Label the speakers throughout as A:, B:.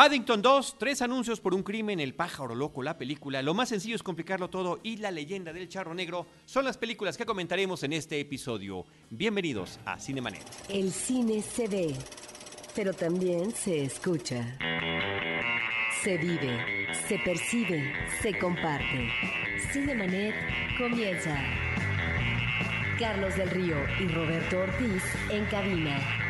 A: Paddington 2, tres anuncios por un crimen, El pájaro loco, la película. Lo más sencillo es complicarlo todo y La leyenda del charro negro son las películas que comentaremos en este episodio. Bienvenidos a Cinemanet.
B: El cine se ve, pero también se escucha. Se vive, se percibe, se comparte. Cinemanet comienza. Carlos del Río y Roberto Ortiz en cabina.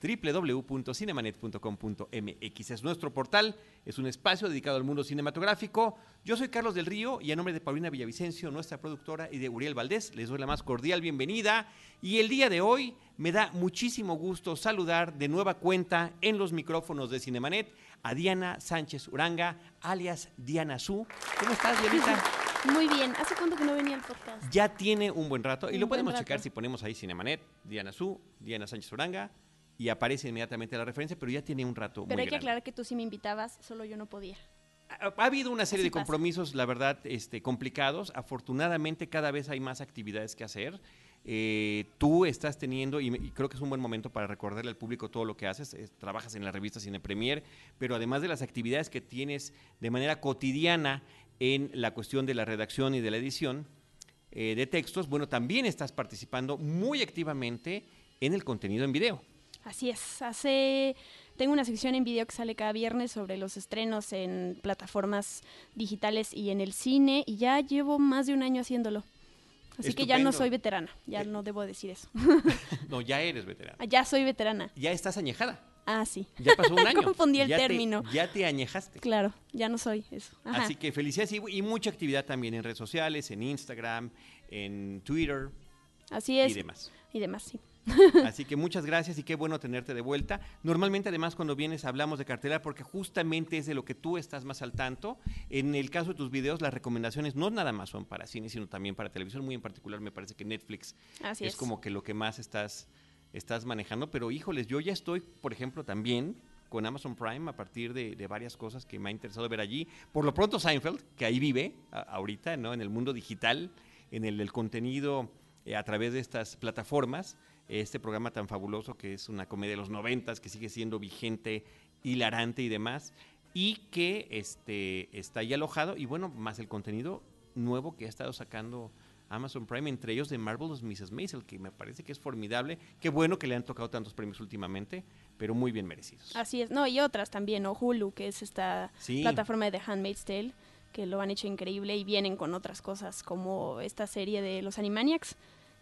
A: www.cinemanet.com.mx es nuestro portal, es un espacio dedicado al mundo cinematográfico. Yo soy Carlos del Río y a nombre de Paulina Villavicencio, nuestra productora, y de Uriel Valdés, les doy la más cordial bienvenida. Y el día de hoy me da muchísimo gusto saludar de nueva cuenta en los micrófonos de Cinemanet a Diana Sánchez Uranga, alias Diana Su. ¿Cómo estás, Dianita?
C: Muy bien. ¿Hace cuánto que no venía el podcast?
A: Ya tiene un buen rato y
C: Un
A: lo podemos checar si ponemos ahí Cinemanet, Diana Su, Diana Sánchez Uranga y aparece inmediatamente la referencia, pero ya tiene un rato
C: Pero
A: muy
C: hay que
A: grande.
C: aclarar que tú sí me invitabas, solo yo no podía.
A: Ha, ha habido una serie
C: Así
A: de
C: pasa.
A: compromisos, la verdad, este, complicados. Afortunadamente, cada vez hay más actividades que hacer. Eh, tú estás teniendo, y, creo que es un buen momento para recordarle al público todo lo que haces. trabajas en la revista Cine Premier, pero además de las actividades que tienes de manera cotidiana en la cuestión de la redacción y de la edición eh, de textos, bueno, también estás participando muy activamente en el contenido en video.
C: Así es. Hace tengo una sección en video que sale cada viernes sobre los estrenos en plataformas digitales y en el cine y ya llevo más de un año haciéndolo. Así que ya no soy veterana, ya
A: Eh,
C: no debo decir eso.
A: No, ya eres veterano.
C: Ah, ya soy veterana.
A: Ya estás añejada.
C: Ah, sí.
A: Ya pasó un año.
C: Confundí el
A: Ya te-
C: término.
A: ya te añejaste.
C: Claro, ya no soy eso. Ajá.
A: Así que felicidades y, y mucha actividad también en redes sociales, en Instagram, en Twitter
C: Así es.
A: y demás.
C: Y demás, sí.
A: Así que muchas gracias y qué bueno tenerte de vuelta. Normalmente además cuando vienes hablamos de cartelera porque justamente es de lo que tú estás más al tanto. En el caso de tus videos las recomendaciones no nada más son para cine sino también para televisión. Muy en particular me parece que Netflix
C: Así
A: es
C: es.
A: como que lo que más estás, estás manejando. Pero híjoles, yo ya estoy, por ejemplo, también con Amazon Prime a partir de, de varias cosas que me ha interesado ver allí. Por lo pronto Seinfeld, que ahí vive a- ahorita, ¿no? En el mundo digital, en el, el contenido eh, a través de estas plataformas. Este programa tan fabuloso que es una comedia de los noventas, que sigue siendo vigente, hilarante y demás. Y que este, está ahí alojado. Y bueno, más el contenido nuevo que ha estado sacando Amazon Prime, entre ellos de Marvelous Mrs. Maisel, que me parece que es formidable. Qué bueno que le han tocado tantos premios últimamente, pero muy bien merecidos.
C: Así es. No, y otras también, ¿no? Hulu, que es esta
A: Sí.
C: plataforma de The Handmaid's Tale, que lo han hecho increíble y vienen con otras cosas como esta serie de los Animaniacs,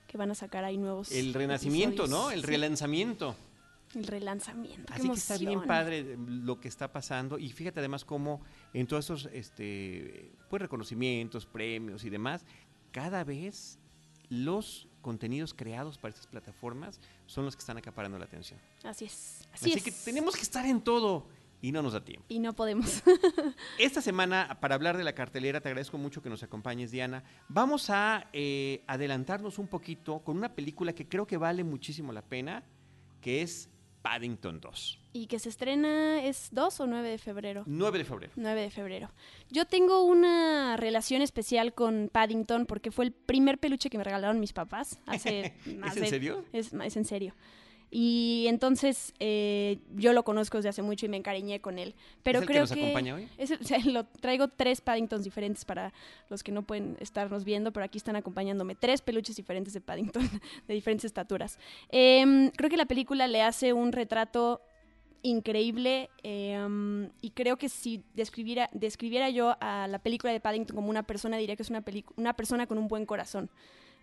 C: que van a sacar ahí nuevos.
A: El renacimiento,
C: episodios.
A: ¿no? El relanzamiento.
C: el relanzamiento.
A: Así que está bien padre lo que está pasando. Y fíjate además cómo en todos esos este, pues, reconocimientos, premios y demás, cada vez los contenidos creados para estas plataformas son los que están acaparando la atención.
C: Así es. Así,
A: Así,
C: es.
A: que tenemos que estar en todo y no nos da tiempo.
C: Y no podemos.
A: Esta semana, para hablar de la cartelera, te agradezco mucho que nos acompañes, Diana. Vamos a eh, adelantarnos un poquito con una película que creo que vale muchísimo la pena, que es Paddington 2.
C: y que se estrena, ¿es 2 o 9 de febrero?
A: 9 de febrero.
C: 9 de febrero. Yo tengo una relación especial con Paddington porque fue el primer peluche que me regalaron mis papás hace
A: ¿Es en serio?
C: Es, es en serio. Y entonces eh, yo lo conozco desde hace mucho y me encariñé con él. Pero
A: ¿Es el que
C: creo
A: nos acompaña hoy?
C: es o sea, lo, traigo tres Paddingtons diferentes para los que no pueden estarnos viendo, pero aquí están acompañándome. Tres peluches diferentes de Paddington, de diferentes estaturas. Em, creo que la película le hace un retrato increíble em, y creo que si describiera, describiera yo a la película de Paddington como una persona, diría que es una, una persona con un buen corazón.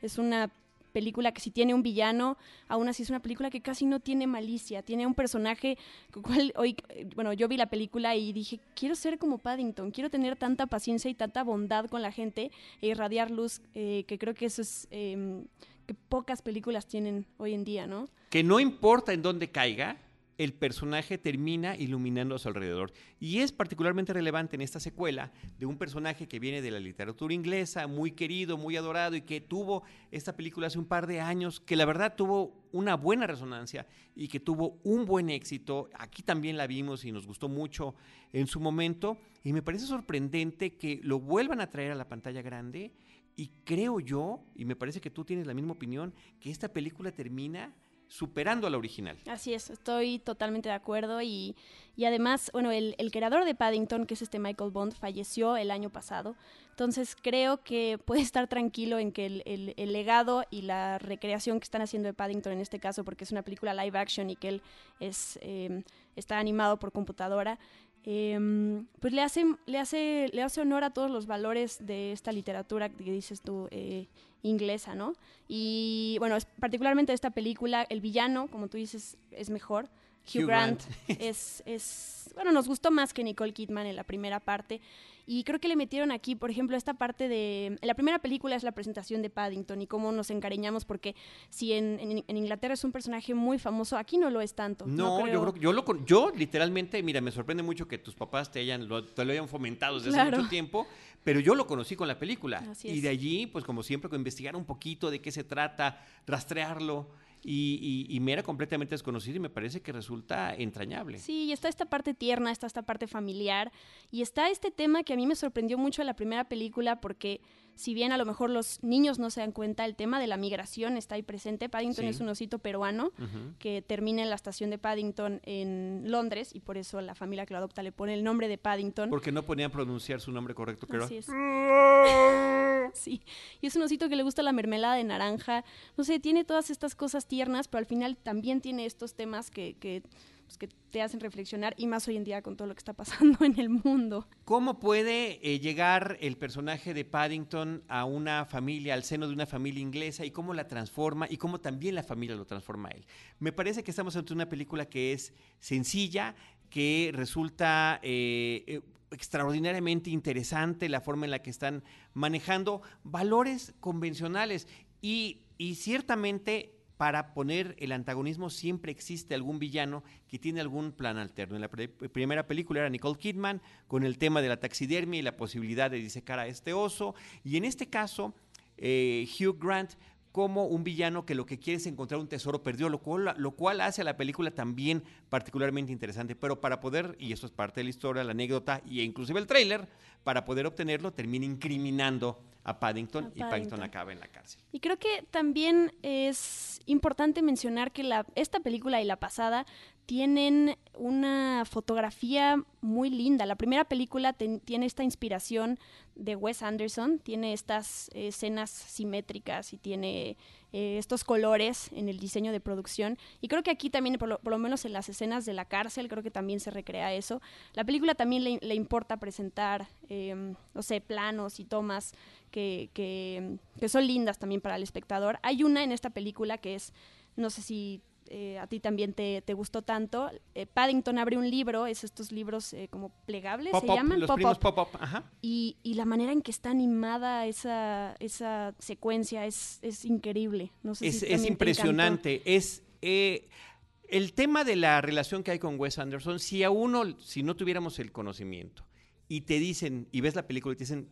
C: Es una película que si tiene un villano, aún así es una película que casi no tiene malicia, tiene un personaje cual hoy, eh, bueno, yo vi la película y dije, quiero ser como Paddington, quiero tener tanta paciencia y tanta bondad con la gente e irradiar luz, eh, que creo que eso es em, que pocas películas tienen hoy en día, ¿no?
A: Que no importa en dónde caiga, el personaje termina iluminando a su alrededor. Y es particularmente relevante en esta secuela de un personaje que viene de la literatura inglesa, muy querido, muy adorado y que tuvo esta película hace un par de años, que la verdad tuvo una buena resonancia y que tuvo un buen éxito. Aquí también la vimos y nos gustó mucho en su momento. Y me parece sorprendente que lo vuelvan a traer a la pantalla grande. Y creo yo, y me parece que tú tienes la misma opinión, que esta película termina superando a la original.
C: Así es, estoy totalmente de acuerdo y, y además, bueno, el, el, creador de Paddington, que es este Michael Bond, falleció el año pasado, entonces creo que puede estar tranquilo en que el, el, el, legado y la recreación que están haciendo de Paddington en este caso, porque es una película live action y que él es, eh, está animado por computadora, eh, pues le hace, le, hace, le hace honor a todos los valores de esta literatura que dices tú, eh, inglesa, ¿no? Y bueno, es, particularmente esta película, el villano, como tú dices, es mejor. Hugh, Hugh Grant, Grant. es, es, bueno, nos gustó más que Nicole Kidman en la primera parte. Y creo que le metieron aquí, por ejemplo, esta parte de... La primera película es la presentación de Paddington y cómo nos encariñamos, porque si en, en, en Inglaterra es un personaje muy famoso, aquí no lo es tanto.
A: No,
C: no creo...
A: yo creo que yo, lo, yo literalmente, mira, me sorprende mucho que tus papás te, hayan, lo, te lo hayan fomentado desde
C: Claro.
A: hace mucho tiempo, pero yo lo conocí con la película.
C: Así
A: Y
C: es.
A: de allí, pues como siempre, con investigar un poquito de qué se trata, rastrearlo. Y, y- y me era completamente desconocido y me parece que resulta entrañable.
C: Sí, y está esta parte tierna, está esta parte familiar, y está este tema que a mí me sorprendió mucho en la primera película porque si bien a lo mejor los niños no se dan cuenta, el tema de la migración está ahí presente. Paddington
A: Sí.
C: es un osito peruano que termina en la estación de Paddington en Londres y por eso la familia que lo adopta le pone el nombre de Paddington.
A: Porque no podían pronunciar su nombre correcto, creo.
C: Así es. Sí, y es un osito que le gusta la mermelada de naranja. No sé, tiene todas estas cosas tiernas, pero al final también tiene estos temas que, que, pues, que te hacen reflexionar y más hoy en día con todo lo que está pasando en el mundo.
A: ¿Cómo puede eh, llegar el personaje de Paddington a una familia, al seno de una familia inglesa y cómo la transforma y cómo también la familia lo transforma a él? Me parece que estamos ante una película que es sencilla, que resulta eh, eh, extraordinariamente interesante la forma en la que están manejando valores convencionales y, y ciertamente para poner el antagonismo siempre existe algún villano que tiene algún plan alterno. En la primera película era Nicole Kidman con el tema de la taxidermia y la posibilidad de disecar a este oso. Y en este caso, eh, Hugh Grant como un villano que lo que quiere es encontrar un tesoro perdido, lo cual, lo cual hace a la película también particularmente interesante. Pero para poder, y eso es parte de la historia, la anécdota e inclusive el tráiler, para poder obtenerlo termina incriminando a Paddington,
C: A
A: y Paddington acaba en la cárcel.
C: Y creo que también es importante mencionar que la, esta película y la pasada tienen una fotografía muy linda. La primera película ten- tiene esta inspiración de Wes Anderson, tiene estas escenas simétricas y tiene eh, estos colores en el diseño de producción. Y creo que aquí también, por lo, menos en las escenas de la cárcel, creo que también se recrea eso. La película también le, importa presentar, eh, no sé, planos y tomas que, que son lindas también para el espectador. Hay una en esta película que es, no sé si eh, a ti también te, te gustó tanto. Eh, Paddington abre un libro, es estos libros eh, como plegables, se llaman
A: los
C: Pop-up.
A: primos pop-up, ajá.
C: Y, y la manera en que está animada esa, esa secuencia es, es increíble. No sé
A: Es,
C: si
A: es impresionante. Es el tema de la relación que hay con Wes Anderson. Si a uno, si no tuviéramos el conocimiento y te dicen, y ves la película y te dicen,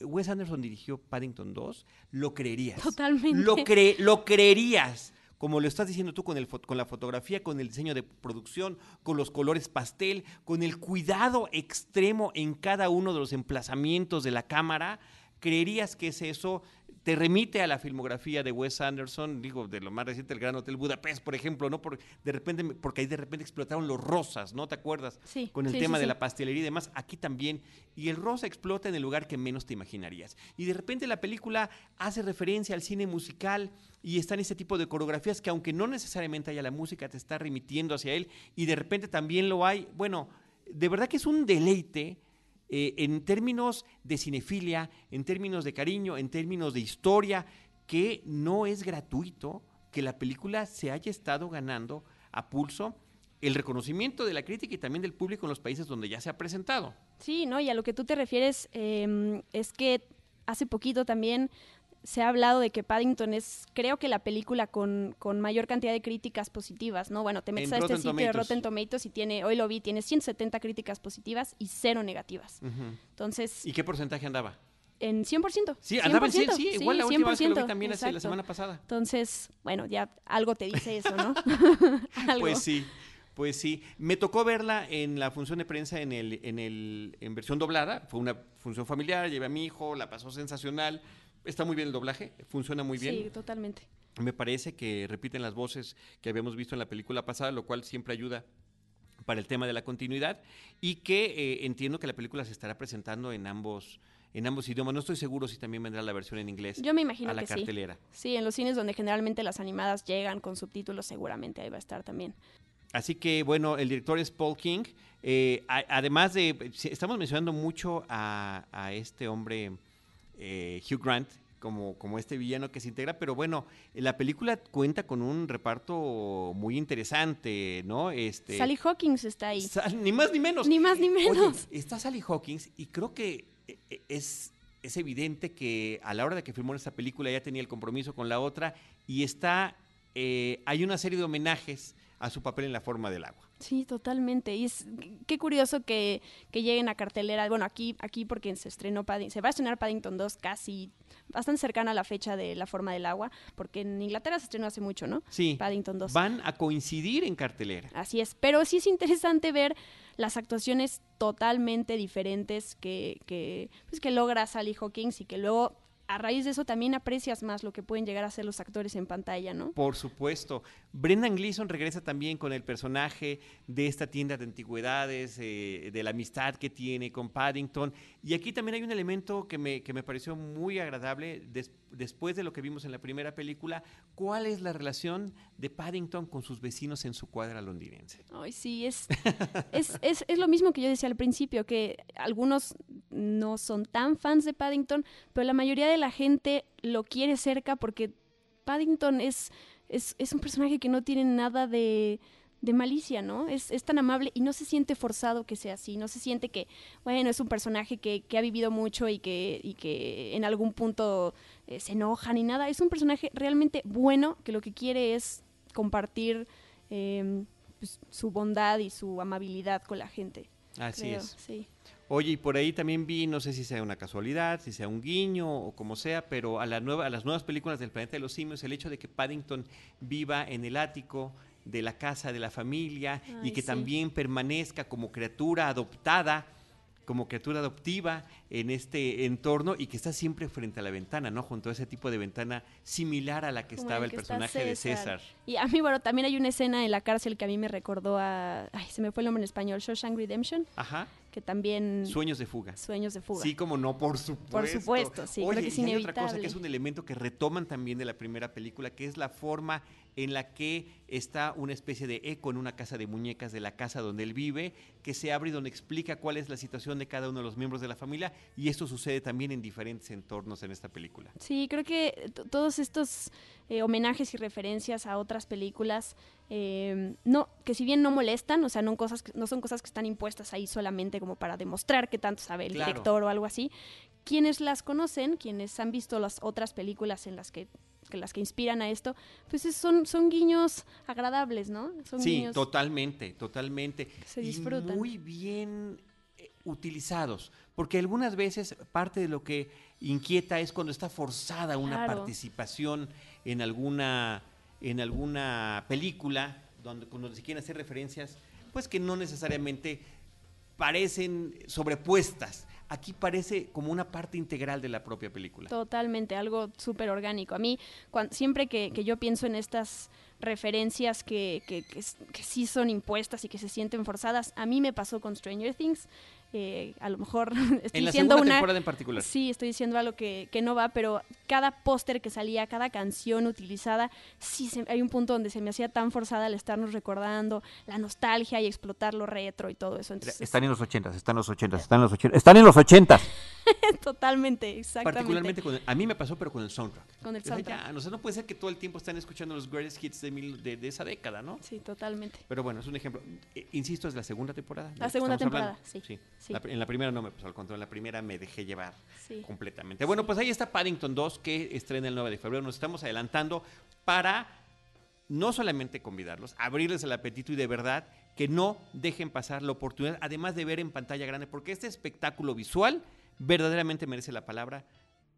A: Wes Anderson dirigió Paddington 2, lo creerías.
C: Totalmente.
A: Lo, cre- lo creerías. Como lo estás diciendo tú con, el, con la fotografía, con el diseño de producción, con los colores pastel, con el cuidado extremo en cada uno de los emplazamientos de la cámara, creerías que es eso. Te remite a la filmografía de Wes Anderson, digo, de lo más reciente, el Gran Hotel Budapest, por ejemplo, ¿no? Por, de repente, porque ahí de repente explotaron los rosas, ¿no? ¿Te acuerdas?
C: Sí,
A: Con el
C: sí,
A: tema
C: sí,
A: de
C: sí.
A: la pastelería y demás, aquí también. Y el rosa explota en el lugar que menos te imaginarías. Y de repente la película hace referencia al cine musical y están ese tipo de coreografías que aunque no necesariamente haya la música, te está remitiendo hacia él y de repente también lo hay. Bueno, de verdad que es un deleite eh, en términos de cinefilia, en términos de cariño, en términos de historia, que no es gratuito que la película se haya estado ganando a pulso el reconocimiento de la crítica y también del público en los países donde ya se ha presentado.
C: Sí, ¿no? Y a lo que tú te refieres eh, es que hace poquito también se ha hablado de que Paddington es, creo que la película con, con mayor cantidad de críticas positivas, ¿no? Bueno, te metes
A: En
C: a este
A: Rotten
C: sitio de. Rotten Tomatoes y tiene, hoy lo vi, tiene 170 críticas positivas y cero negativas. Entonces,
A: ¿Y qué porcentaje andaba?
C: en 100%.
A: Sí, andaba en 100,
C: 100%,
A: sí, igual la última vez que lo vi
C: 100%,
A: también hace la semana pasada.
C: Entonces, bueno, ya algo te dice eso, ¿no? algo.
A: Pues sí, pues sí. Me tocó verla en la función de prensa en el, en el, en versión doblada. Fue una función familiar, llevé a mi hijo, la pasó sensacional. Está muy bien el doblaje, funciona muy bien.
C: Sí, totalmente.
A: Me parece que repiten las voces que habíamos visto en la película pasada, lo cual siempre ayuda para el tema de la continuidad y que eh, entiendo que la película se estará presentando en ambos en ambos idiomas. No estoy seguro si también vendrá la versión en inglés
C: Yo me imagino
A: a la
C: que
A: cartelera.
C: sí. Sí, en los cines donde generalmente las animadas llegan con subtítulos, seguramente ahí va a estar también.
A: Así que, bueno, el director es Paul King. Eh, a- además de, estamos mencionando mucho a, a este hombre, eh, Hugh Grant, como, como este villano que se integra, pero bueno, la película cuenta con un reparto muy interesante, ¿no? Este,
C: Sally Hawkins está ahí.
A: Sal- ni más ni menos.
C: Ni más ni
A: Oye,
C: menos.
A: está Sally Hawkins y creo que eh, eh, es, es evidente que a la hora de que filmó esta película ya tenía el compromiso con la otra y está, eh, hay una serie de homenajes a su papel en la forma del agua.
C: Sí, totalmente. Y es qué curioso que, que lleguen a cartelera. Bueno, aquí, aquí porque se estrenó Paddington, se va a estrenar Paddington 2 casi bastante cercana a la fecha de La forma del agua, porque en Inglaterra se estrenó hace mucho, ¿no?
A: Sí,
C: Paddington 2.
A: van a coincidir en cartelera.
C: Así es, pero sí es interesante ver las actuaciones totalmente diferentes que, que, pues, que logra Sally Hawkins y que luego a raíz de eso también aprecias más lo que pueden llegar a ser los actores en pantalla, ¿no?
A: Por supuesto. Brendan Gleeson regresa también con el personaje de esta tienda de antigüedades, eh, de la amistad que tiene con Paddington. Y aquí también hay un elemento que me, que me pareció muy agradable des- después de lo que vimos en la primera película. ¿Cuál es la relación de Paddington con sus vecinos en su cuadra londinense?
C: Ay, sí, es, es, es, es lo mismo que yo decía al principio, que algunos no son tan fans de Paddington, pero la mayoría de la gente lo quiere cerca porque Paddington es, es, es un personaje que no tiene nada de, de malicia, ¿no? Es, es tan amable y no se siente forzado que sea así, no se siente que, bueno, es un personaje que, que ha vivido mucho y que, y que en algún punto eh, se enoja ni nada. Es un personaje realmente bueno que lo que quiere es compartir eh, pues, su bondad y su amabilidad con la gente.
A: Así
C: creo,
A: es.
C: Sí.
A: Oye, y por ahí también vi, no sé si sea una casualidad, si sea un guiño o como sea, pero a, la nueva, a las nuevas películas del planeta de los simios, el hecho de que Paddington viva en el ático de la casa de la familia y que
C: sí.
A: también permanezca como criatura adoptada, como criatura adoptiva en este entorno y que está siempre frente a la ventana, ¿no? Junto a ese tipo de ventana similar a la que
C: Como
A: estaba
C: el que
A: personaje de César.
C: Y a mí, bueno, también hay una escena en la cárcel que a mí me recordó a. Ay, se me fue el nombre en español, Shawshank Redemption,
A: Ajá.
C: Que también.
A: Sueños de fuga.
C: Sueños de fuga.
A: Sí, como no, por supuesto.
C: supuesto, sí, creo
A: Oye,
C: que es
A: y hay otra cosa
C: inevitable.
A: que es un elemento que retoman también de la primera película, que es la forma en la que está una especie de eco en una casa de muñecas de la casa donde él vive, que se abre y donde explica cuál es la situación de cada uno de los miembros de la familia, y esto sucede también en diferentes entornos en esta película.
C: Sí, creo que todos estos eh, homenajes y referencias a otras películas, eh, no, que si bien no molestan, o sea, no, cosas que- no son cosas que están impuestas ahí solamente como para demostrar que tanto sabe el
A: Claro.
C: director o algo así. Quienes las conocen, quienes han visto las otras películas en las que, que las que inspiran a esto, pues es- son, son guiños agradables, ¿no? Son
A: Sí,
C: guiños
A: totalmente, totalmente.
C: se
A: Y
C: disfrutan.
A: muy bien eh, utilizados, porque algunas veces parte de lo que inquieta es cuando está forzada una
C: Claro.
A: participación en alguna en alguna película donde cuando se quieren hacer referencias, pues que no necesariamente parecen sobrepuestas. Aquí parece como una parte integral de la propia película.
C: Totalmente, algo súper orgánico. A mí, siempre que, yo pienso en estas referencias que, que sí son impuestas y que se sienten forzadas, a mí me pasó con Stranger Things. Eh, a lo mejor estoy
A: En la
C: diciendo
A: segunda
C: una...
A: temporada en particular.
C: Sí, estoy diciendo algo que, que no va, pero cada póster que salía, cada canción utilizada, sí, se- hay un punto donde se me hacía tan forzada al estarnos recordando la nostalgia y explotar lo retro y todo eso. Entonces,
D: Están en los ochentas, están en los ochentas, están en los ochentas, están en los ochentas.
C: totalmente, exactamente.
A: Particularmente con el- a mí me pasó, pero con el soundtrack.
C: Con el
A: O sea,
C: soundtrack.
A: ya, o sea, no puede ser que todo el tiempo están escuchando los greatest hits de, mil- de- de esa década, ¿no?
C: Sí, totalmente.
A: Pero bueno, es un ejemplo. Eh, insisto, es la segunda temporada.
C: La segunda temporada, sí, sí.
A: La pr- en la primera no me pasó al contrario, en la primera me dejé llevar
C: Sí.
A: completamente. Bueno, pues ahí está Paddington 2 que estrena el 9 de febrero. Nos estamos adelantando para no solamente convidarlos, abrirles el apetito y de verdad que no dejen pasar la oportunidad, además de ver en pantalla grande, porque este espectáculo visual verdaderamente merece la palabra,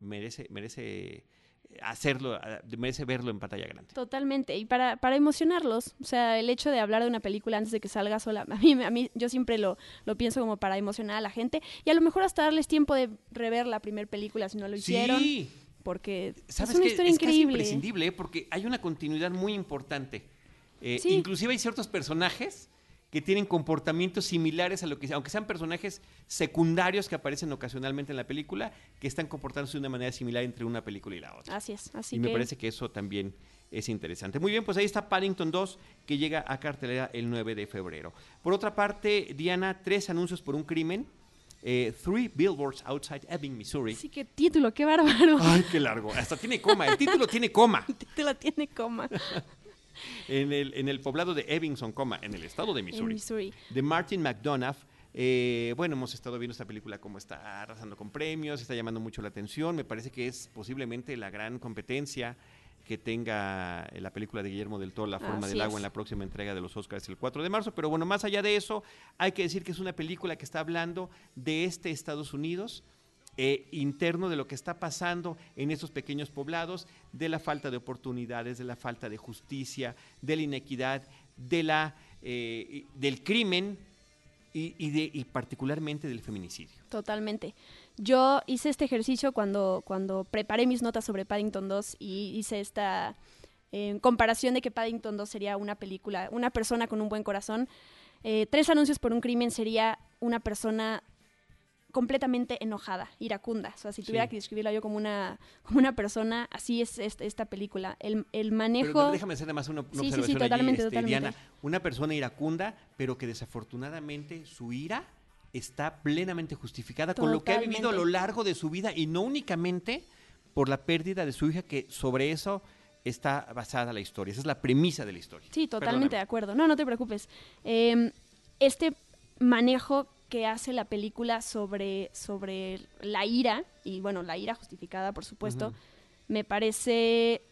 A: merece, merece hacerlo, eh, merece verlo en pantalla grande.
C: Totalmente, y para, para emocionarlos, o sea, el hecho de hablar de una película antes de que salga sola, a mí, a mí yo siempre lo, lo pienso como para emocionar a la gente y a lo mejor hasta darles tiempo de rever la primera película si no lo hicieron.
A: Sí,
C: porque
A: ¿Sabes
C: es una
A: qué?
C: historia
A: es casi
C: increíble.
A: imprescindible, ¿eh? porque hay una continuidad muy importante. Eh,
C: Sí.
A: Inclusive hay ciertos personajes que tienen comportamientos similares a lo que, aunque sean personajes secundarios que aparecen ocasionalmente en la película, que están comportándose de una manera similar entre una película y la otra.
C: Así es, así
A: y
C: que
A: me parece que eso también es interesante. Muy bien, pues ahí está Paddington 2, que llega a cartelera el 9 de febrero. Por otra parte, Diana, tres anuncios por un crimen. eh, three billboards outside Ebbing, Missouri.
C: sí que título, qué bárbaro.
A: Ay, qué largo. Hasta tiene coma. El título tiene coma.
C: El título tiene coma
A: En el, en el poblado de Ebbingson, coma, en el estado de Missouri.
C: Missouri.
A: De Martin McDonough. Eh, bueno, hemos estado viendo esta película como está arrasando con premios, está llamando mucho la atención. Me parece que es posiblemente la gran competencia que tenga eh, la película de Guillermo del Toro, La forma
C: Así
A: del agua,
C: es.
A: en la próxima entrega de los Oscars el 4 de marzo. Pero bueno, más allá de eso, hay que decir que es una película que está hablando de este Estados Unidos, eh, interno de lo que está pasando en estos pequeños poblados, de la falta de oportunidades, de la falta de justicia, de la inequidad, de la, eh, del crimen y, de, y particularmente del feminicidio.
C: Totalmente. Yo hice este ejercicio cuando, cuando preparé mis notas sobre Paddington 2 y hice esta eh, comparación de que Paddington 2 sería una película, una persona con un buen corazón. Tres anuncios por un crimen sería una persona completamente enojada, iracunda. O sea, si tuviera
A: Sí.
C: que describirla yo como una, como una persona, así es esta, esta película. El, el
A: Pero
C: manejo...
A: déjame hacer además una, una
C: Sí, sí, sí,
A: observación allí,
C: totalmente,
A: este,
C: totalmente.
A: Diana. Una persona iracunda, pero que desafortunadamente su ira está plenamente justificada con lo que ha vivido a lo largo de su vida y no únicamente por la pérdida de su hija, que sobre eso está basada la historia. Esa es la premisa de la historia.
C: Sí, totalmente de acuerdo. No, no te preocupes. Eh, este manejo que hace la película sobre, sobre la ira, y bueno, la ira justificada, por supuesto, me parece...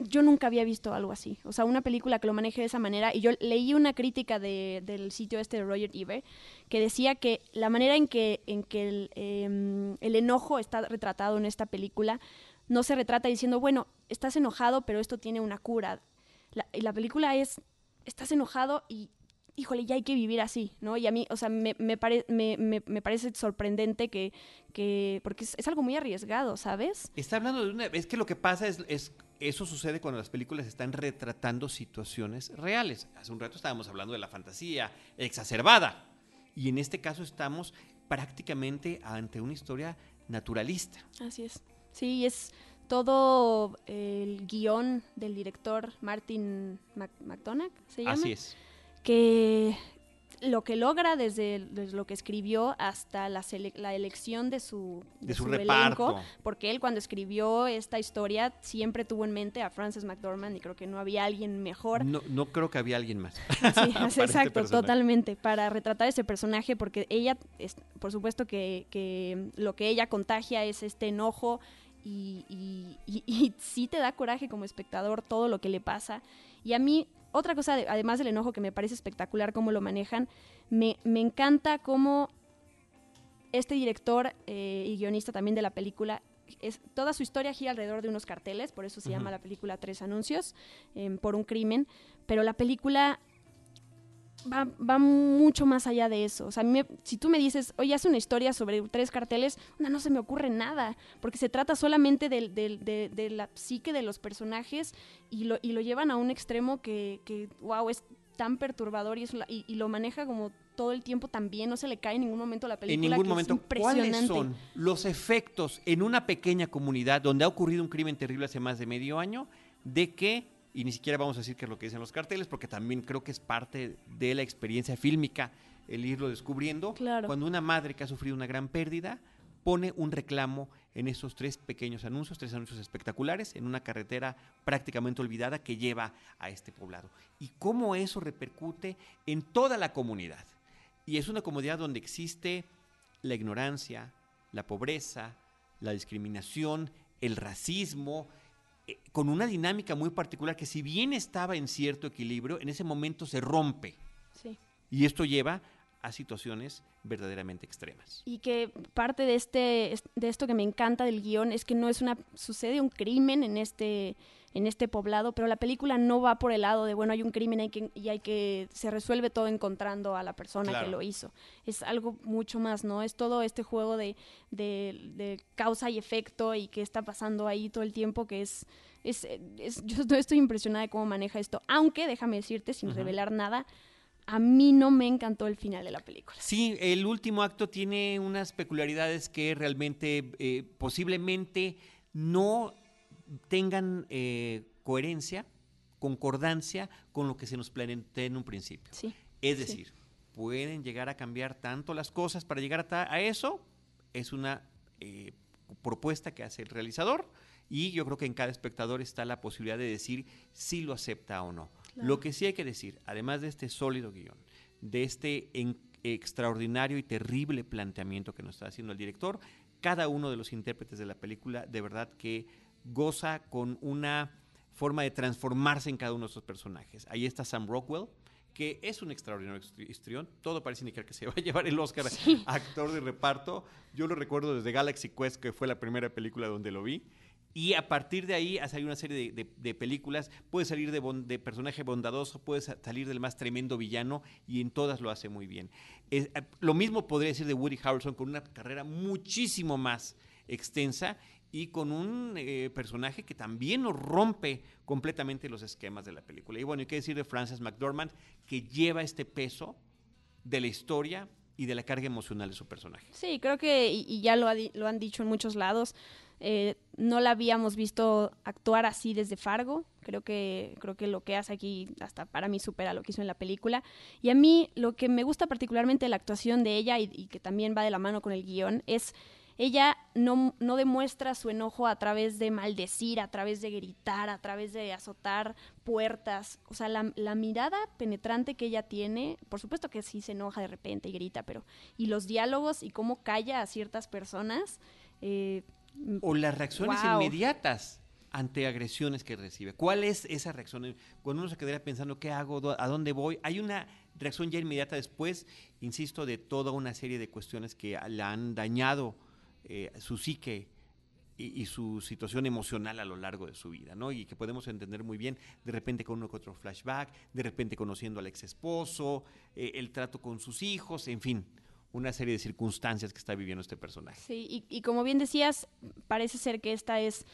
C: Yo nunca había visto algo así. O sea, una película que lo maneje de esa manera. Y yo leí una crítica de- del sitio este de Roger Ebert que decía que la manera en que, en que el, em, el enojo está retratado en esta película no se retrata diciendo, bueno, estás enojado, pero esto tiene una cura. La, y la película es, estás enojado y, híjole, ya hay que vivir así, ¿no? Y a mí, o sea, me, me, pare- me, me- me parece sorprendente que, que porque es, es algo muy arriesgado, ¿sabes?
A: Está hablando de una... Es que lo que pasa es, es... Eso sucede cuando las películas están retratando situaciones reales. Hace un rato estábamos hablando de la fantasía exacerbada. Y en este caso estamos prácticamente ante una historia naturalista.
C: Así es. Sí, es todo el guion del director Martin Mac- McDonagh, ¿se llama?
A: Así es.
C: Que lo que logra desde, desde lo que escribió hasta la, sele- la elección de su,
A: De su
C: elenco,
A: reparto.
C: porque él cuando escribió esta historia siempre tuvo en mente a Frances McDormand y creo que no había alguien mejor.
A: No, no creo que había alguien más.
C: Sí,
A: este
C: exacto, totalmente, para retratar ese personaje, porque ella, es, por supuesto que, que lo que ella contagia es este enojo y, y- y- y sí te da coraje como espectador todo lo que le pasa. Y a mí, otra cosa, de- además del enojo que me parece espectacular cómo lo manejan, me, me encanta cómo este director eh, y guionista también de la película, es, toda su historia gira alrededor de unos carteles, por eso se llama la película Tres Anuncios, em, por un crimen, pero la película va, va mucho más allá de eso. O sea, a mí me- si tú me dices, oye, haz una historia sobre tres carteles, no, no se me ocurre nada, porque se trata solamente del- del- de, de la psique de los personajes y lo, y lo llevan a un extremo que, que wow, es tan perturbador y, es y, y lo maneja como todo el tiempo también, no se le cae en ningún momento la película.
A: en ningún
C: que es
A: momento. ¿Cuáles
C: impresionante.
A: son los efectos en una pequeña comunidad donde ha ocurrido un crimen terrible hace más de medio año de que, y ni siquiera vamos a decir qué es lo que dicen los carteles, porque también creo que es parte de la experiencia fílmica el irlo descubriendo,
C: Claro.
A: cuando una madre que ha sufrido una gran pérdida pone un reclamo en esos tres pequeños anuncios, tres anuncios espectaculares, en una carretera prácticamente olvidada que lleva a este poblado. Y cómo eso repercute en toda la comunidad. Y es una comunidad donde existe la ignorancia, la pobreza, la discriminación, el racismo, eh, con una dinámica muy particular que si bien estaba en cierto equilibrio, en ese momento se rompe.
C: Sí.
A: Y esto lleva a situaciones verdaderamente extremas.
C: Y que parte de este es- de esto que me encanta del guion es que no es una sucede un crimen en este en este poblado, pero la película no va por el lado de, bueno, hay un crimen hay que, y hay que, se resuelve todo encontrando a la persona
A: Claro.
C: que lo hizo. Es algo mucho más, ¿no? Es todo este juego de, de, de causa y efecto y qué está pasando ahí todo el tiempo que es... Es, es- yo estoy impresionada de cómo maneja esto, aunque déjame decirte, sin revelar nada, a mí no me encantó el final de la película.
A: Sí, el último acto tiene unas peculiaridades que realmente eh, posiblemente no tengan eh, coherencia, concordancia con lo que se nos plantea en un principio.
C: Sí.
A: Es
C: Sí.
A: decir, pueden llegar a cambiar tanto las cosas para llegar a, a eso. Es una eh, propuesta que hace el realizador y yo creo que en cada espectador está la posibilidad de decir si lo acepta o no.
C: Claro.
A: Lo que sí hay que decir, además de este sólido guion, de este en- extraordinario y terrible planteamiento que nos está haciendo el director, cada uno de los intérpretes de la película de verdad que goza con una forma de transformarse en cada uno de esos personajes. Ahí está Sam Rockwell, que es un extraordinario histri- histrión. Todo parece indicar que se va a llevar el Oscar a actor de reparto. Yo lo recuerdo desde Galaxy Quest, que fue la primera película donde lo vi. Y a partir de ahí ha salido una serie de, de- de películas. Puede salir de, bon- de personaje bondadoso, puede sa- salir del más tremendo villano y en todas lo hace muy bien. Es- eh, lo mismo podría decir de Woody Harrelson con una carrera muchísimo más extensa y con un eh, personaje que también nos rompe completamente los esquemas de la película. Y bueno, hay que decir de Frances McDormand que lleva este peso de la historia y de la carga emocional de su personaje.
C: Sí, creo que, y, y ya lo, ha lo han dicho en muchos lados, eh, no la habíamos visto actuar así desde Fargo. Creo que, creo que lo que hace aquí hasta para mí supera lo que hizo en la película. Y a mí lo que me gusta particularmente de la actuación de ella y, y que también va de la mano con el guion es ella no, no demuestra su enojo a través de maldecir, a través de gritar, a través de azotar puertas. O sea, la, la mirada penetrante que ella tiene, por supuesto que sí se enoja de repente y grita, pero... Y los diálogos y cómo calla a ciertas personas. eh,
A: O las reacciones
C: Wow.
A: inmediatas ante agresiones que recibe. ¿Cuál es esa reacción? Cuando uno se quedaría pensando, ¿qué hago? ¿Dó- ¿A dónde voy? Hay una reacción ya inmediata después, insisto, de toda una serie de cuestiones que la han dañado eh, su psique y, y su situación emocional a lo largo de su vida, ¿no? Y que podemos entender muy bien, de repente con uno que otro flashback, de repente conociendo al ex esposo, eh, el trato con sus hijos, en fin, una serie de circunstancias que está viviendo este personaje.
C: Sí, y, y como bien decías, parece ser que esta es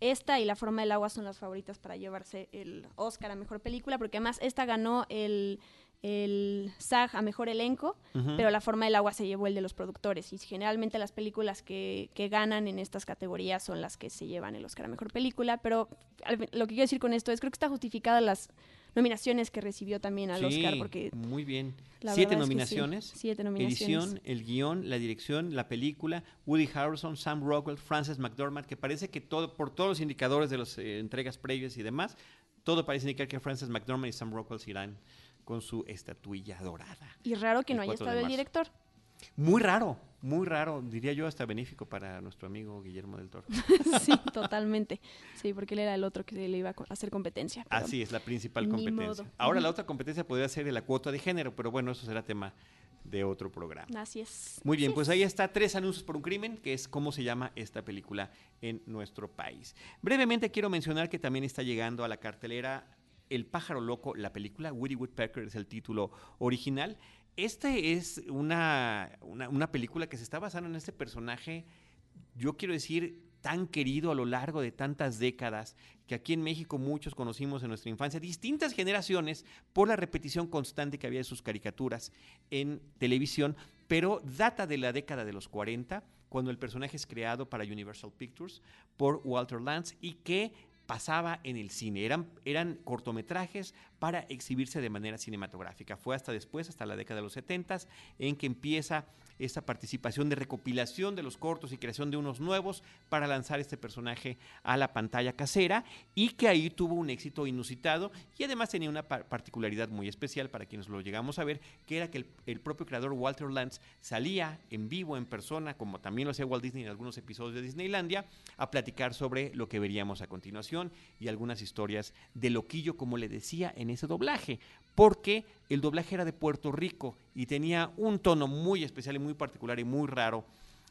C: esta y La forma del agua son las favoritas para llevarse el Oscar a mejor película, porque además esta ganó el, el SAG a mejor elenco, pero La forma del agua se llevó el de los productores. Y generalmente las películas que, que ganan en estas categorías son las que se llevan el Oscar a mejor película. Pero al- lo que quiero decir con esto es creo que está justificada las nominaciones que recibió también al
A: Sí,
C: Oscar, porque
A: muy bien.
C: la
A: Siete
C: verdad es que sí,
A: nominaciones.
C: siete nominaciones.
A: Edición, el guion, la dirección, la película, Woody Harrelson, Sam Rockwell, Frances McDormand, que parece que todo, por todos los indicadores de las eh, entregas previas y demás, todo parece indicar que Frances McDormand y Sam Rockwell se irán con su estatuilla dorada.
C: y raro que no haya
A: 4 de
C: estado el director.
A: Muy raro, muy raro, diría yo hasta benéfico para nuestro amigo Guillermo del Toro.
C: Sí, totalmente. Sí, porque él era el otro que le iba a hacer competencia.
A: Así es, la principal competencia. Ahora la otra competencia podría ser la cuota de género, pero bueno, eso será tema de otro programa.
C: Así es.
A: Muy bien,
C: Así
A: pues
C: es.
A: ahí está Tres anuncios por un crimen, que es cómo se llama esta película en nuestro país. Brevemente quiero mencionar que también está llegando a la cartelera El pájaro loco, la película. Woody Woodpecker es el título original. Este es una, una, una película que se está basando en este personaje, yo quiero decir, tan querido a lo largo de tantas décadas, que aquí en México muchos conocimos en nuestra infancia, distintas generaciones, por la repetición constante que había de sus caricaturas en televisión, pero data de la década de los 40, cuando el personaje es creado para Universal Pictures por Walter Lantz y que pasaba en el cine. Eran, eran cortometrajes para exhibirse de manera cinematográfica. Fue hasta después, hasta la década de los 70, en que empieza esta participación de recopilación de los cortos y creación de unos nuevos para lanzar este personaje a la pantalla casera y que ahí tuvo un éxito inusitado y además tenía una par- particularidad muy especial para quienes lo llegamos a ver, que era que el, el propio creador Walter Lantz salía en vivo, en persona, como también lo hacía Walt Disney en algunos episodios de Disneylandia, a platicar sobre lo que veríamos a continuación y algunas historias de loquillo, como le decía en ese doblaje, porque el doblaje era de Puerto Rico y tenía un tono muy especial y muy particular y muy raro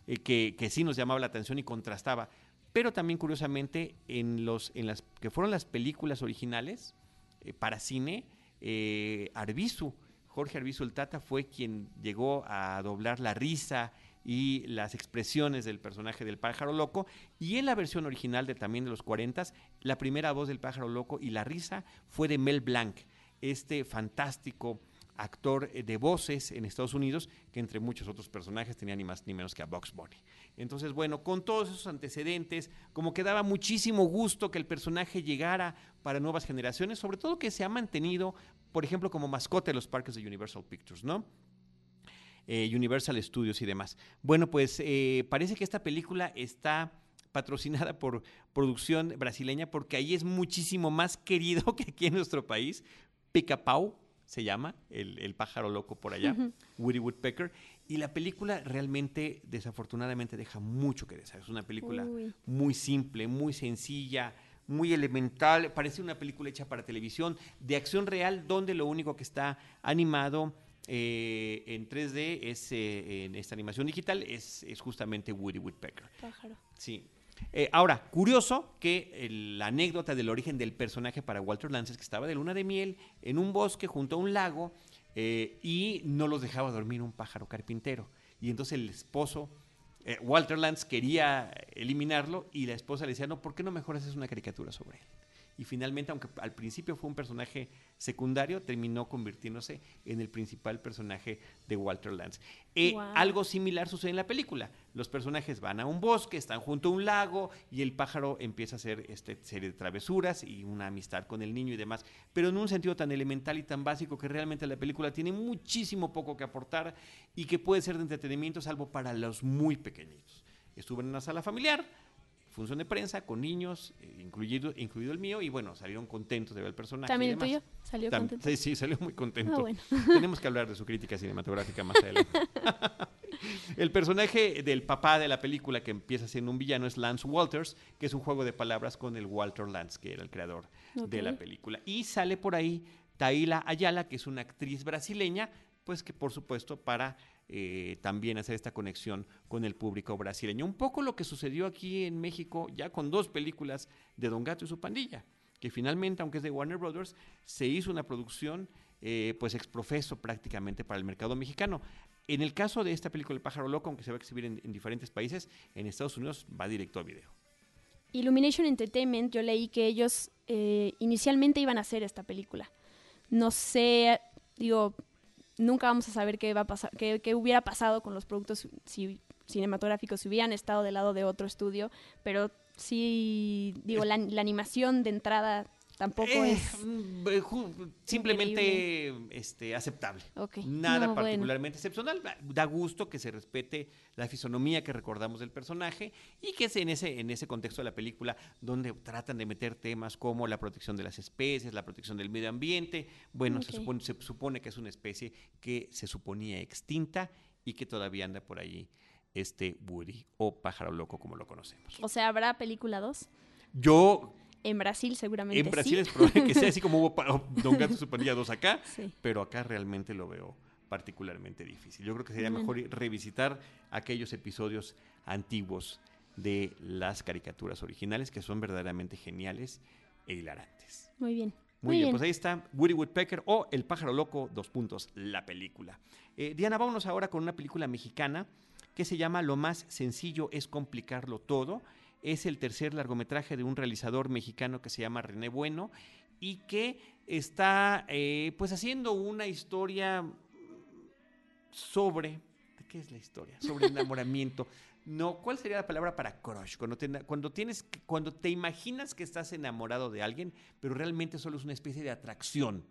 A: eh, que, que sí nos llamaba la atención y contrastaba. Pero también curiosamente en, los, en las que fueron las películas originales eh, para cine, eh, Jorge Arbizu el Tata fue quien llegó a doblar la risa y las expresiones del personaje del pájaro loco. Y en la versión original de también de los 40, la primera voz del pájaro loco y la risa fue de Mel Blanc, este fantástico actor eh, de voces en Estados Unidos, que entre muchos otros personajes tenía ni más ni menos que a Box Bunny. Entonces, bueno, con todos esos antecedentes, como que daba muchísimo gusto que el personaje llegara para nuevas generaciones, sobre todo que se ha mantenido, por ejemplo, como mascota de los parques de Universal Pictures, ¿no? Eh, Universal Studios y demás. Bueno, pues eh, parece que esta película está patrocinada por producción brasileña porque ahí es muchísimo más querido que aquí en nuestro país. Picapau se llama, el, pájaro loco por allá, Woody Woodpecker. Y la película realmente, desafortunadamente, deja mucho que desear. Es una película muy simple, muy sencilla, muy elemental. Parece una película hecha para televisión, de acción real, donde lo único que está animado eh, en 3D es eh, en esta animación digital es, es justamente Woody Woodpecker.
C: Pájaro.
A: Sí, eh, ahora, curioso que la anécdota del origen del personaje para Walter Lance es que estaba de luna de miel en un bosque junto a un lago y no los dejaba dormir un pájaro carpintero. Y entonces el esposo, Walter Lance, quería eliminarlo y la esposa le decía, no, ¿por qué no mejor haces una caricatura sobre él? Y finalmente, aunque al principio fue un personaje secundario, terminó convirtiéndose en el principal personaje de Walter Lance. Eh, algo similar sucede en la película. Los personajes van a un bosque, están junto a un lago y el pájaro empieza a hacer este serie de travesuras y una amistad con el niño y demás, pero en un sentido tan elemental y tan básico que realmente la película tiene muchísimo poco que aportar y que puede ser de entretenimiento salvo para los muy pequeñitos. Estuve en una sala familiar, función de prensa con niños, eh, incluido, incluido el mío, y bueno, salieron contentos de ver el personaje.
C: ¿También el tuyo? ¿Salió contento?
A: Sí, sí, salió muy contento. Ah, Tenemos que hablar de su crítica cinematográfica más adelante. el personaje del papá de la película que empieza siendo un villano es Lance Walters, que es un juego de palabras con el Walter Lance, que era el creador de la película. Y sale por ahí Taila Ayala, que es una actriz brasileña, pues que por supuesto para eh, también hacer esta conexión con el público brasileño. Un poco lo que sucedió aquí en México ya con dos películas de Don Gato y su pandilla, que finalmente, aunque es de Warner Brothers, se hizo una producción eh, pues exprofeso prácticamente para el mercado mexicano. En el caso de esta película El pájaro loco, aunque se va a exhibir en, diferentes países, en Estados Unidos va directo a video.
C: Illumination Entertainment, yo leí que ellos eh, inicialmente iban a hacer esta película. No sé, digo, nunca vamos a saber qué va a pasar, qué, qué hubiera pasado con los productos si, cinematográficos si hubieran estado del lado de otro estudio, pero sí, digo, la, la animación de entrada tampoco eh, es mm,
A: eh, simplemente este aceptable. Nada particularmente excepcional. Da gusto que se respete la fisonomía que recordamos del personaje y que es en ese en ese contexto de la película donde tratan de meter temas como la protección de las especies la protección del medio ambiente. Bueno se, supone, se supone que es una especie que se suponía extinta y que todavía anda por allí este Woody o pájaro loco como lo conocemos.
C: O sea habrá película 2
A: yo
C: en Brasil seguramente
A: En Brasil es probable que sea así como hubo Don Gato su pandilla 2 acá, pero acá realmente lo veo particularmente difícil. Yo creo que sería mejor revisitar aquellos episodios antiguos de las caricaturas originales que son verdaderamente geniales e hilarantes.
C: Muy bien.
A: Muy, bien, pues ahí está Woody Woodpecker o El pájaro loco, dos puntos, la película. Eh, Diana, vámonos ahora con una película mexicana que se llama Lo más sencillo es complicarlo todo es el tercer largometraje de un realizador mexicano que se llama René Bueno y que está eh, pues haciendo una historia sobre... ¿De qué es la historia? Sobre enamoramiento. No, ¿cuál sería la palabra para crush? Cuando te, cuando tienes, cuando te imaginas que estás enamorado de alguien, pero realmente solo es una especie de atracción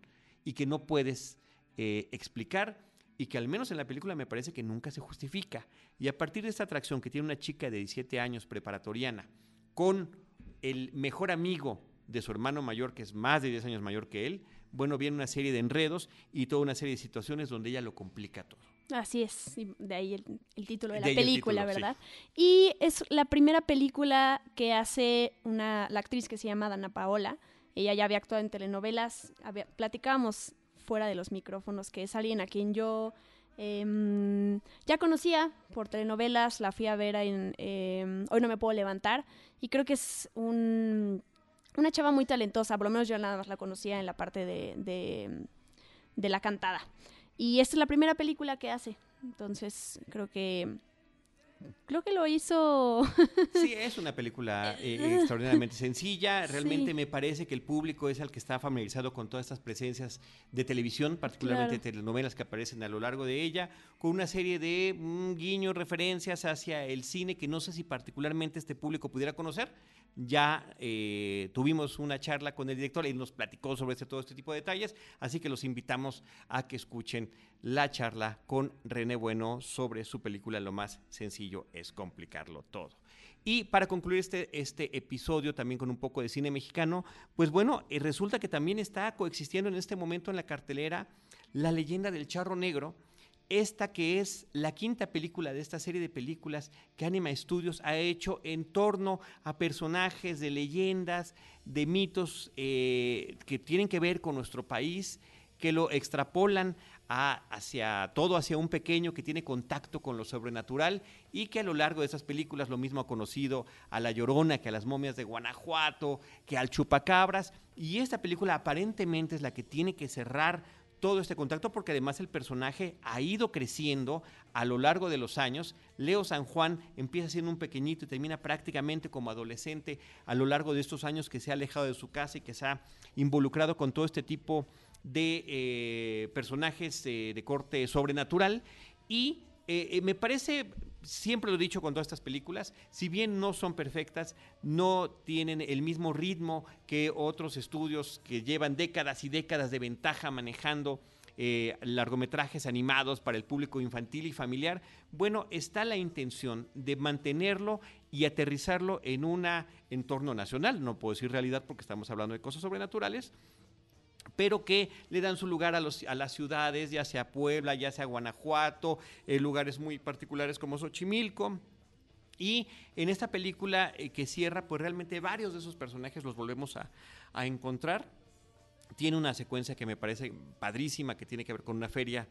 A: y que no puedes eh, explicar y que al menos en la película me parece que nunca se justifica. Y a partir de esta atracción que tiene una chica de 17 años preparatoriana con el mejor amigo de su hermano mayor, que es más de 10 años mayor que él, bueno, viene una serie de enredos y toda una serie de situaciones donde ella lo complica todo.
C: Así es, de ahí el, título de, la película, ¿verdad? Y es la primera película que hace una, la actriz que se llama Dana Paola. Ella ya había actuado en telenovelas, había, platicábamos fuera de los micrófonos, que es alguien a quien yo Em, ya conocía por telenovelas, la fui a ver en em, Hoy no me puedo levantar y creo que es un, una chava muy talentosa, por lo menos yo nada más la conocía en la parte de, de la cantada. Y esta es la primera película que hace, entonces creo que creo que lo hizo.
A: sí, es una película eh, extraordinariamente sencilla. Realmente me parece que el público es el que está familiarizado con todas estas presencias de televisión, particularmente telenovelas que aparecen a lo largo de ella, con una serie de mm, guiños, referencias hacia el cine que no sé si particularmente este público pudiera conocer. Ya eh, tuvimos una charla con el director y nos platicó sobre este, todo este tipo de detalles, así que los invitamos a que escuchen la charla con René Bueno sobre su película Lo más sencillo es complicarlo todo. Y para concluir este, este episodio también con un poco de cine mexicano, pues bueno, eh, resulta que también está coexistiendo en este momento en la cartelera La leyenda del charro negro, esta que es la quinta película de esta serie de películas que Anima Studios ha hecho en torno a personajes de leyendas, de mitos eh, que tienen que ver con nuestro país, que lo extrapolan hacia todo, hacia un pequeño que tiene contacto con lo sobrenatural y que a lo largo de esas películas lo mismo ha conocido a La Llorona, que a las momias de Guanajuato, que al Chupacabras. Y esta película aparentemente es la que tiene que cerrar todo este contacto porque además el personaje ha ido creciendo a lo largo de los años. Leo San Juan empieza siendo un pequeñito y termina prácticamente como adolescente a lo largo de estos años que se ha alejado de su casa y que se ha involucrado con todo este tipo de eh, personajes eh, de corte sobrenatural. Y eh, me parece, siempre lo he dicho con todas estas películas, si bien no son perfectas, no tienen el mismo ritmo que otros estudios que llevan décadas y décadas de ventaja manejando largometrajes animados para el público infantil y familiar, bueno, está la intención de mantenerlo y aterrizarlo en un entorno nacional, no puedo decir realidad porque estamos hablando de cosas sobrenaturales, pero que le dan su lugar a, las ciudades, ya sea Puebla, ya sea Guanajuato, eh, lugares muy particulares como Xochimilco. Y en esta película eh, que cierra, pues realmente varios de esos personajes los volvemos a encontrar. Tiene una secuencia que me parece padrísima, que tiene que ver con una feria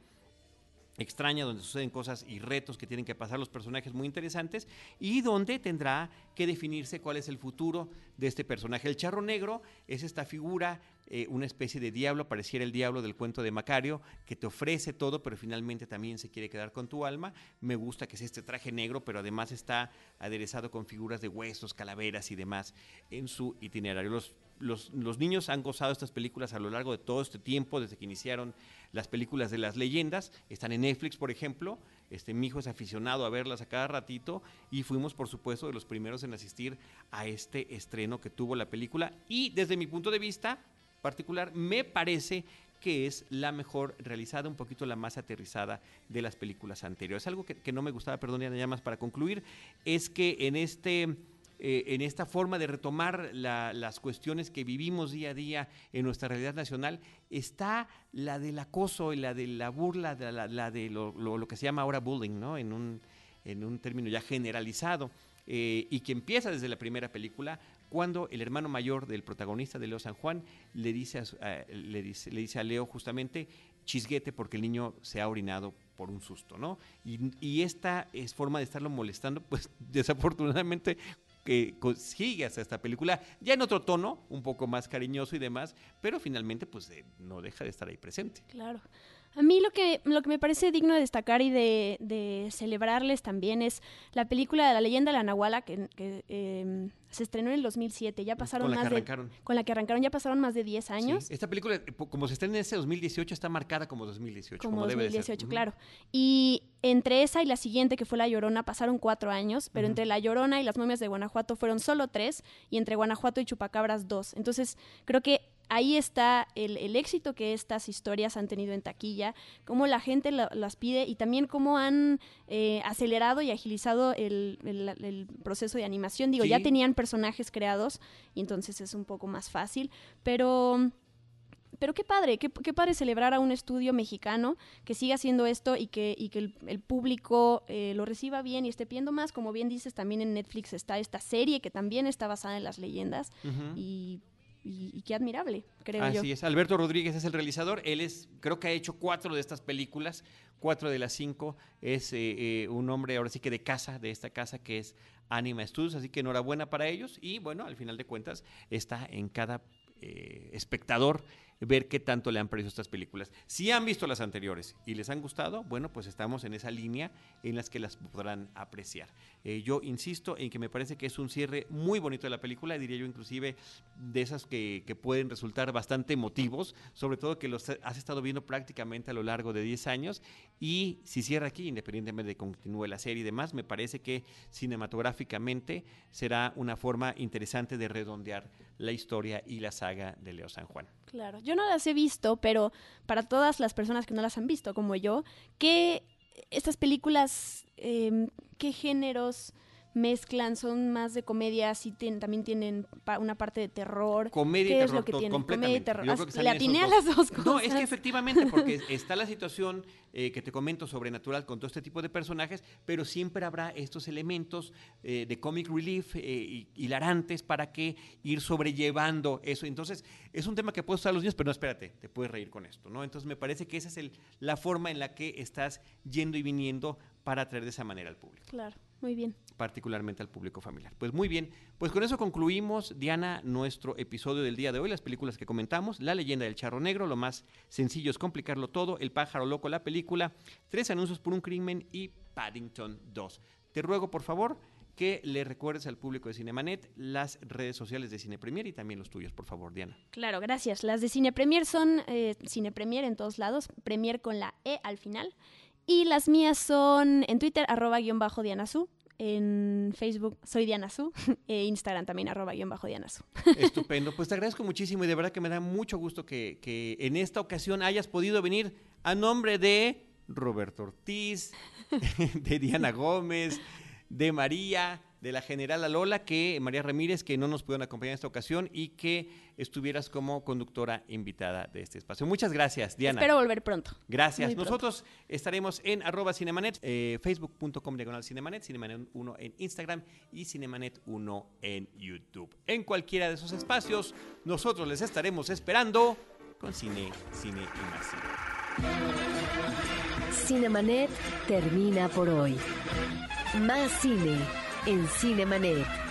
A: extraña, donde suceden cosas y retos que tienen que pasar los personajes muy interesantes y donde tendrá que definirse cuál es el futuro de este personaje. El charro negro es esta figura, eh, una especie de diablo, pareciera el diablo del cuento de Macario, que te ofrece todo, pero finalmente también se quiere quedar con tu alma. Me gusta que es este traje negro, pero además está aderezado con figuras de huesos, calaveras y demás en su itinerario. Los los, los, niños han gozado estas películas a lo largo de todo este tiempo, desde que iniciaron las películas de las leyendas. Están en Netflix, por ejemplo. Este, mi hijo es aficionado a verlas a cada ratito y fuimos, por supuesto, de los primeros en asistir a este estreno que tuvo la película. Y desde mi punto de vista particular, me parece que es la mejor realizada, un poquito la más aterrizada de las películas anteriores. Algo que, que no me gustaba, perdón, ya más para concluir, es que en este eh, en esta forma de retomar las cuestiones que vivimos día a día en nuestra realidad nacional, está la del acoso y la de la burla, la, de lo, que se llama ahora bullying, ¿no? En un, en un término ya generalizado, eh, y que empieza desde la primera película, cuando el hermano mayor del protagonista de Leo San Juan le dice le, dice, le dice a Leo justamente chisguete porque el niño se ha orinado por un susto, ¿no? Y, esta es forma de estarlo molestando, pues desafortunadamente que hasta esta película, ya en otro tono, un poco más cariñoso y demás, pero finalmente pues no deja de estar ahí presente.
C: Claro. A mí lo que, lo que me parece digno de destacar y de, celebrarles también es la película de la leyenda de la Nahuala que, em, se estrenó en el 2007. Ya pasaron
A: con la
C: más
A: que arrancaron.
C: de con la que arrancaron ya pasaron más de 10 años.
A: esta película como se estrena en ese 2018 está marcada como 2018,
C: como,
A: como
C: 2018,
A: debe de ser.
C: claro. Y entre esa y la siguiente que fue La Llorona pasaron cuatro años, pero entre La Llorona y las momias de Guanajuato fueron solo tres y entre Guanajuato y Chupacabras dos. Entonces creo que ahí está el, éxito que estas historias han tenido en taquilla, cómo la gente las pide y también cómo han eh, acelerado y agilizado el, proceso de animación. Digo, ya tenían personajes creados y entonces es un poco más fácil, pero... Pero qué padre, qué, padre celebrar a un estudio mexicano que siga haciendo esto y que, y que el, público eh, lo reciba bien y esté pidiendo más. Como bien dices, también en Netflix está esta serie que también está basada en las leyendas. Y y, y qué admirable, creo yo.
A: Así es, Alberto Rodríguez es el realizador, él es, creo que ha hecho cuatro de estas películas, cuatro de las cinco, es eh, eh, un hombre ahora sí que de casa, de esta casa que es Anima Studios, así que enhorabuena para ellos y bueno, al final de cuentas está en cada eh, espectador ver qué tanto le han parecido estas películas. Si han visto las anteriores y les han gustado, bueno, pues estamos en esa línea en las que las podrán apreciar. Eh, yo insisto en que me parece que es un cierre muy bonito de la película, diría yo inclusive de esas que, pueden resultar bastante emotivos, sobre todo que los has estado viendo prácticamente a lo largo de 10 años y si cierra aquí, independientemente de que continúe la serie y demás, me parece que cinematográficamente será una forma interesante de redondear la historia y la saga de Leo San Juan.
C: Claro, yo no las he visto, pero para todas las personas que no las han visto, como yo, ¿qué estas películas, eh, qué géneros mezclan? ¿Son más de comedia? ¿Sí tienen, también tienen pa- una parte de terror?
A: Comedia y
C: ¿Qué es
A: terror,
C: lo que tienen?
A: completamente.
C: Comedia y terror. Le atiné a las dos cosas.
A: No, es que efectivamente, porque está la situación eh, que te comento sobrenatural con todo este tipo de personajes, pero siempre habrá estos elementos eh, de comic relief eh, y- hilarantes para que ir sobrellevando eso. Entonces, es un tema que puedes usar los niños, pero no, espérate, te puedes reír con esto, ¿no? Entonces, me parece que esa es el- la forma en la que estás yendo y viniendo para atraer de esa manera al público
C: Claro, muy bien.
A: particularmente al público familiar. Pues muy bien, pues con eso concluimos, Diana, nuestro episodio del día de hoy, las películas que comentamos, La leyenda del charro negro, lo más sencillo es complicarlo todo, El pájaro loco, la película, Tres anuncios por un crimen y Paddington 2. Te ruego, por favor, que le recuerdes al público de Cinemanet las redes sociales de Cine Premier y también los tuyos, por favor, Diana.
C: Claro, gracias. Las de Cine Premier son eh, Cine Premier en todos lados, Premier con la E al final. Y las mías son en Twitter, arroba guion bajo Dianazú, en Facebook soy Dianazú, e Instagram también, arroba guion bajo Dianazú.
A: Estupendo. Pues te agradezco muchísimo y de verdad que me da mucho gusto que, que en esta ocasión hayas podido venir a nombre de Roberto Ortiz, de Diana Gómez, de María, de la general Lola, que María Ramírez, que no nos pudieron acompañar en esta ocasión y que estuvieras como conductora invitada de este espacio. Muchas gracias, Diana.
C: Espero volver pronto.
A: Gracias.
C: Muy pronto.
A: Nosotros estaremos en arroba cinemanet, eh, facebook.com diagonal cinemanet, cinemanet 1 en Instagram y cinemanet 1 en YouTube. En cualquiera de esos espacios, nosotros les estaremos esperando con cine, cine y más cine.
B: Cinemanet termina por hoy. Más cine en Cinemanet.